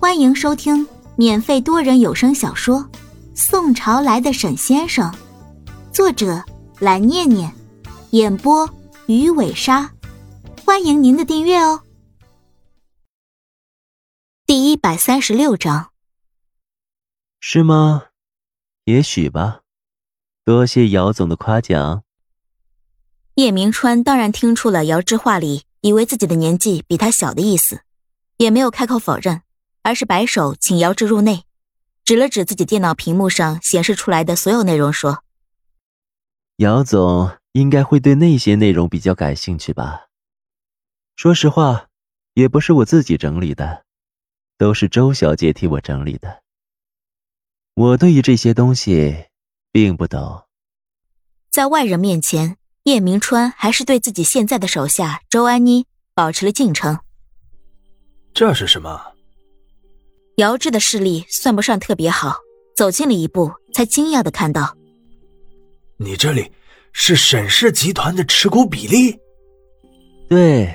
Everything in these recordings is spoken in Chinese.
欢迎收听免费多人有声小说《宋朝来的沈先生》，作者蓝念念，演播鱼尾鲨。欢迎您的订阅哦。第一百三十六章，是吗？也许吧。多谢姚总的夸奖。叶明川当然听出了姚志话里以为自己的年纪比他小的意思，也没有开口否认。而是摆手，请姚志入内，指了指自己电脑屏幕上显示出来的所有内容，说：“姚总应该会对那些内容比较感兴趣吧？说实话，也不是我自己整理的，都是周小姐替我整理的。我对于这些东西并不懂。”在外人面前，叶明川还是对自己现在的手下周安妮保持了敬称。这是什么？姚志的视力算不上特别好，走近了一步，才惊讶的看到：“你这里是沈氏集团的持股比例？”“对，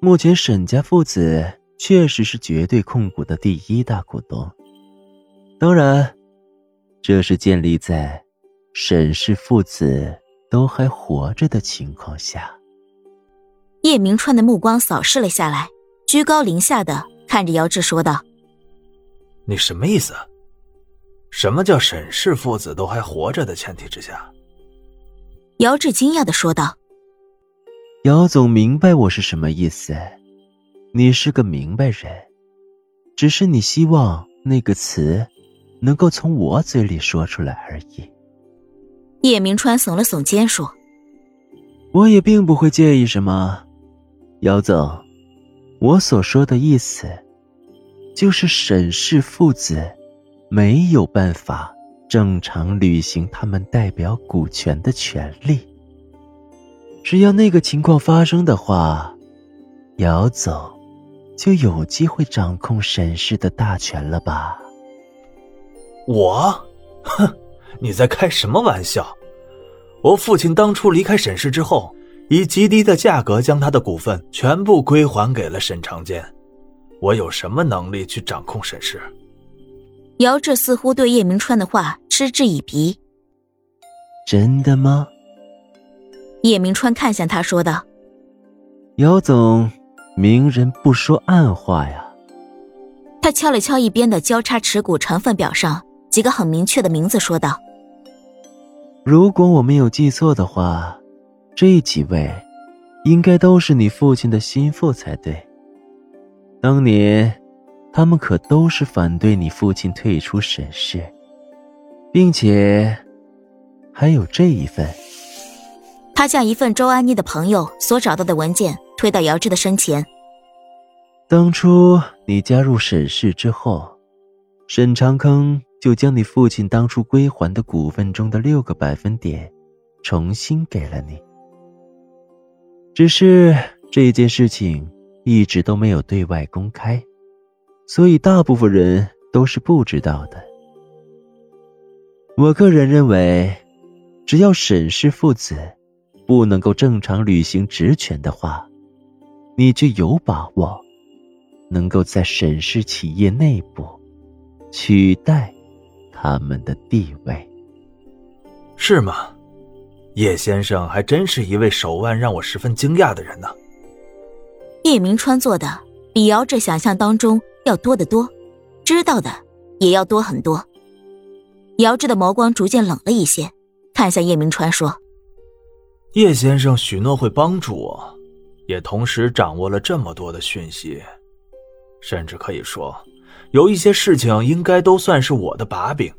目前沈家父子确实是绝对控股的第一大股东。当然，这是建立在沈氏父子都还活着的情况下。”叶明川的目光扫视了下来，居高临下的看着姚志说道。你什么意思？什么叫沈氏父子都还活着的前提之下？姚志惊讶的说道：“姚总明白我是什么意思，你是个明白人，只是你希望那个词能够从我嘴里说出来而已。”叶明川耸了耸肩说：“我也并不会介意什么，姚总，我所说的意思。”就是沈氏父子没有办法正常履行他们代表股权的权利。只要那个情况发生的话，姚总就有机会掌控沈氏的大权了吧？我，哼，你在开什么玩笑？我父亲当初离开沈氏之后，以极低的价格将他的股份全部归还给了沈长坚。我有什么能力去掌控沈氏？姚志似乎对叶明川的话嗤之以鼻。真的吗？叶明川看向他说道：“姚总，明人不说暗话呀。”他敲了敲一边的交叉持股成分表上几个很明确的名字，说道：“如果我没有记错的话，这几位应该都是你父亲的心腹才对。”当年，他们可都是反对你父亲退出沈氏，并且还有这一份。他将一份周安妮的朋友所找到的文件推到姚志的身前。当初你加入沈氏之后，沈长坑就将你父亲当初归还的股份中的六个百分点，重新给了你。只是这件事情。一直都没有对外公开，所以大部分人都是不知道的。我个人认为，只要沈氏父子不能够正常履行职权的话，你就有把握能够在沈氏企业内部取代他们的地位，是吗？叶先生还真是一位手腕让我十分惊讶的人呢。叶明川做的比姚志想象当中要多得多，知道的也要多很多。姚志的眸光逐渐冷了一些，看向叶明川说：“叶先生许诺会帮助我，也同时掌握了这么多的讯息，甚至可以说，有一些事情应该都算是我的把柄。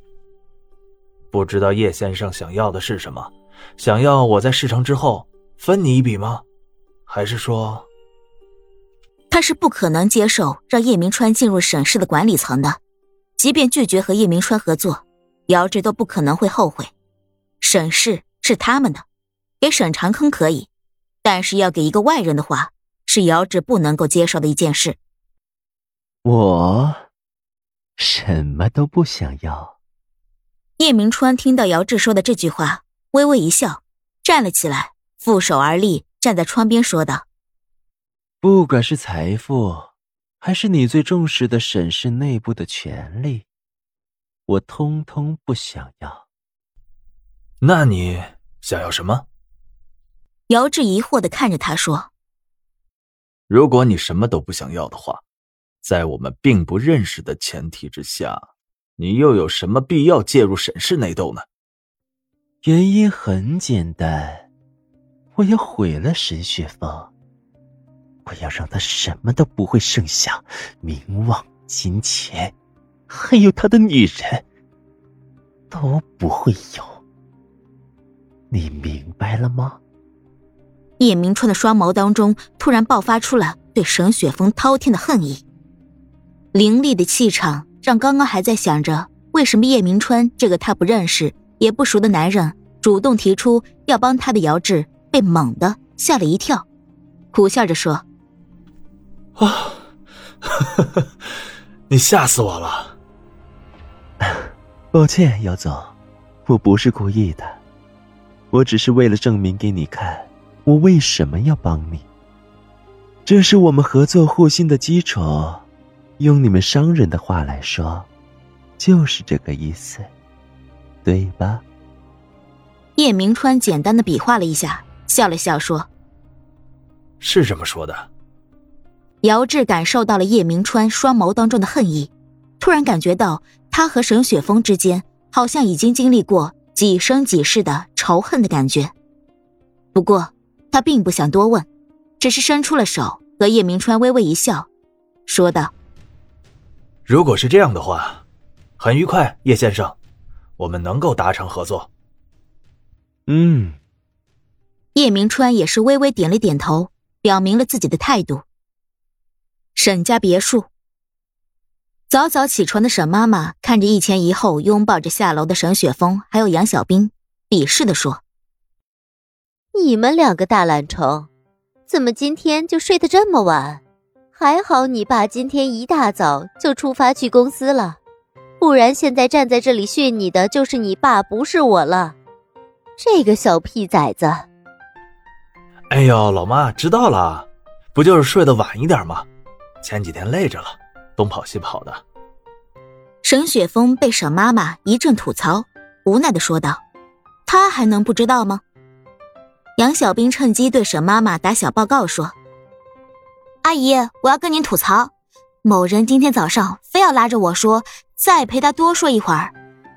不知道叶先生想要的是什么？想要我在事成之后分你一笔吗？还是说？”他是不可能接受让叶明川进入沈氏的管理层的，即便拒绝和叶明川合作，姚志都不可能会后悔。沈氏是他们的，给沈长坑可以，但是要给一个外人的话，是姚志不能够接受的一件事。我什么都不想要。叶明川听到姚志说的这句话，微微一笑，站了起来，负手而立，站在窗边说道。不管是财富，还是你最重视的沈氏内部的权利，我通通不想要。那你想要什么？姚志疑惑的看着他说：“如果你什么都不想要的话，在我们并不认识的前提之下，你又有什么必要介入沈氏内斗呢？”原因很简单，我要毁了沈雪峰，我要让他什么都不会剩下，名望、金钱，还有他的女人，都不会有。你明白了吗？叶明川的双眸当中突然爆发出了对沈雪峰滔天的恨意，凌厉的气场让刚刚还在想着为什么叶明川这个他不认识也不熟的男人主动提出要帮他的姚志，被猛的吓了一跳，苦笑着说：“啊，你吓死我了！抱歉，姚总，我不是故意的。”我只是为了证明给你看，我为什么要帮你。这是我们合作互信的基础，用你们商人的话来说，就是这个意思，对吧？叶明川简单的比划了一下，笑了笑说：“是这么说的。”姚志感受到了叶明川双眸当中的恨意，突然感觉到他和沈雪峰之间好像已经经历过。几生几世的仇恨的感觉。不过他并不想多问，只是伸出了手，和叶明川微微一笑，说道：“如果是这样的话，很愉快，叶先生，我们能够达成合作。”嗯。叶明川也是微微点了点头，表明了自己的态度。沈家别墅。早早起床的沈妈妈看着一前一后拥抱着下楼的沈雪峰，还有杨小兵，鄙视的说：“你们两个大懒虫，怎么今天就睡得这么晚？还好你爸今天一大早就出发去公司了，不然现在站在这里训你的就是你爸，不是我了。这个小屁崽子！”哎呦，老妈知道了，不就是睡得晚一点吗？前几天累着了。东跑西跑的，沈雪峰被沈妈妈一阵吐槽，无奈的说道：“他还能不知道吗？”杨小兵趁机对沈妈妈打小报告说：“阿姨，我要跟您吐槽，某人今天早上非要拉着我说再陪他多说一会儿。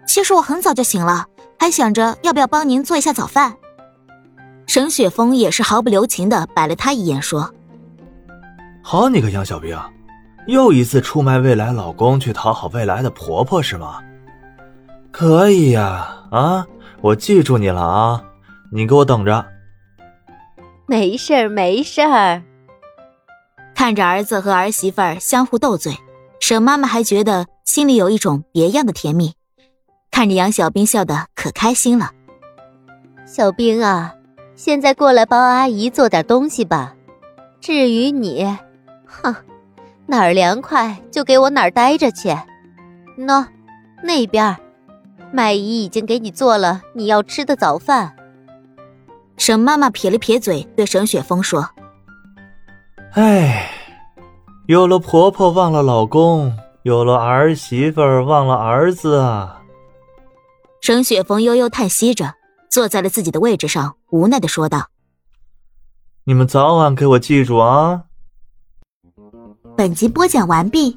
其实我很早就醒了，还想着要不要帮您做一下早饭。”沈雪峰也是毫不留情的摆了他一眼，说：“好你个杨小兵！”又一次出卖未来老公去讨好未来的婆婆是吗？可以呀，啊，我记住你了啊，你给我等着。没事儿，没事儿。看着儿子和儿媳妇儿相互斗嘴，沈妈妈还觉得心里有一种别样的甜蜜。看着杨小兵笑得可开心了。小兵啊，现在过来帮阿姨做点东西吧。至于你，哼。哪儿凉快就给我哪儿待着去。喏，那边，麦姨已经给你做了你要吃的早饭。沈妈妈撇了撇嘴，对沈雪峰说：“哎，有了婆婆忘了老公，有了儿媳妇忘了儿子啊。”沈雪峰悠悠叹息着，坐在了自己的位置上，无奈的说道：“你们早晚给我记住啊。”本集播讲完毕，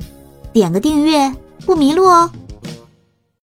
点个订阅不迷路哦。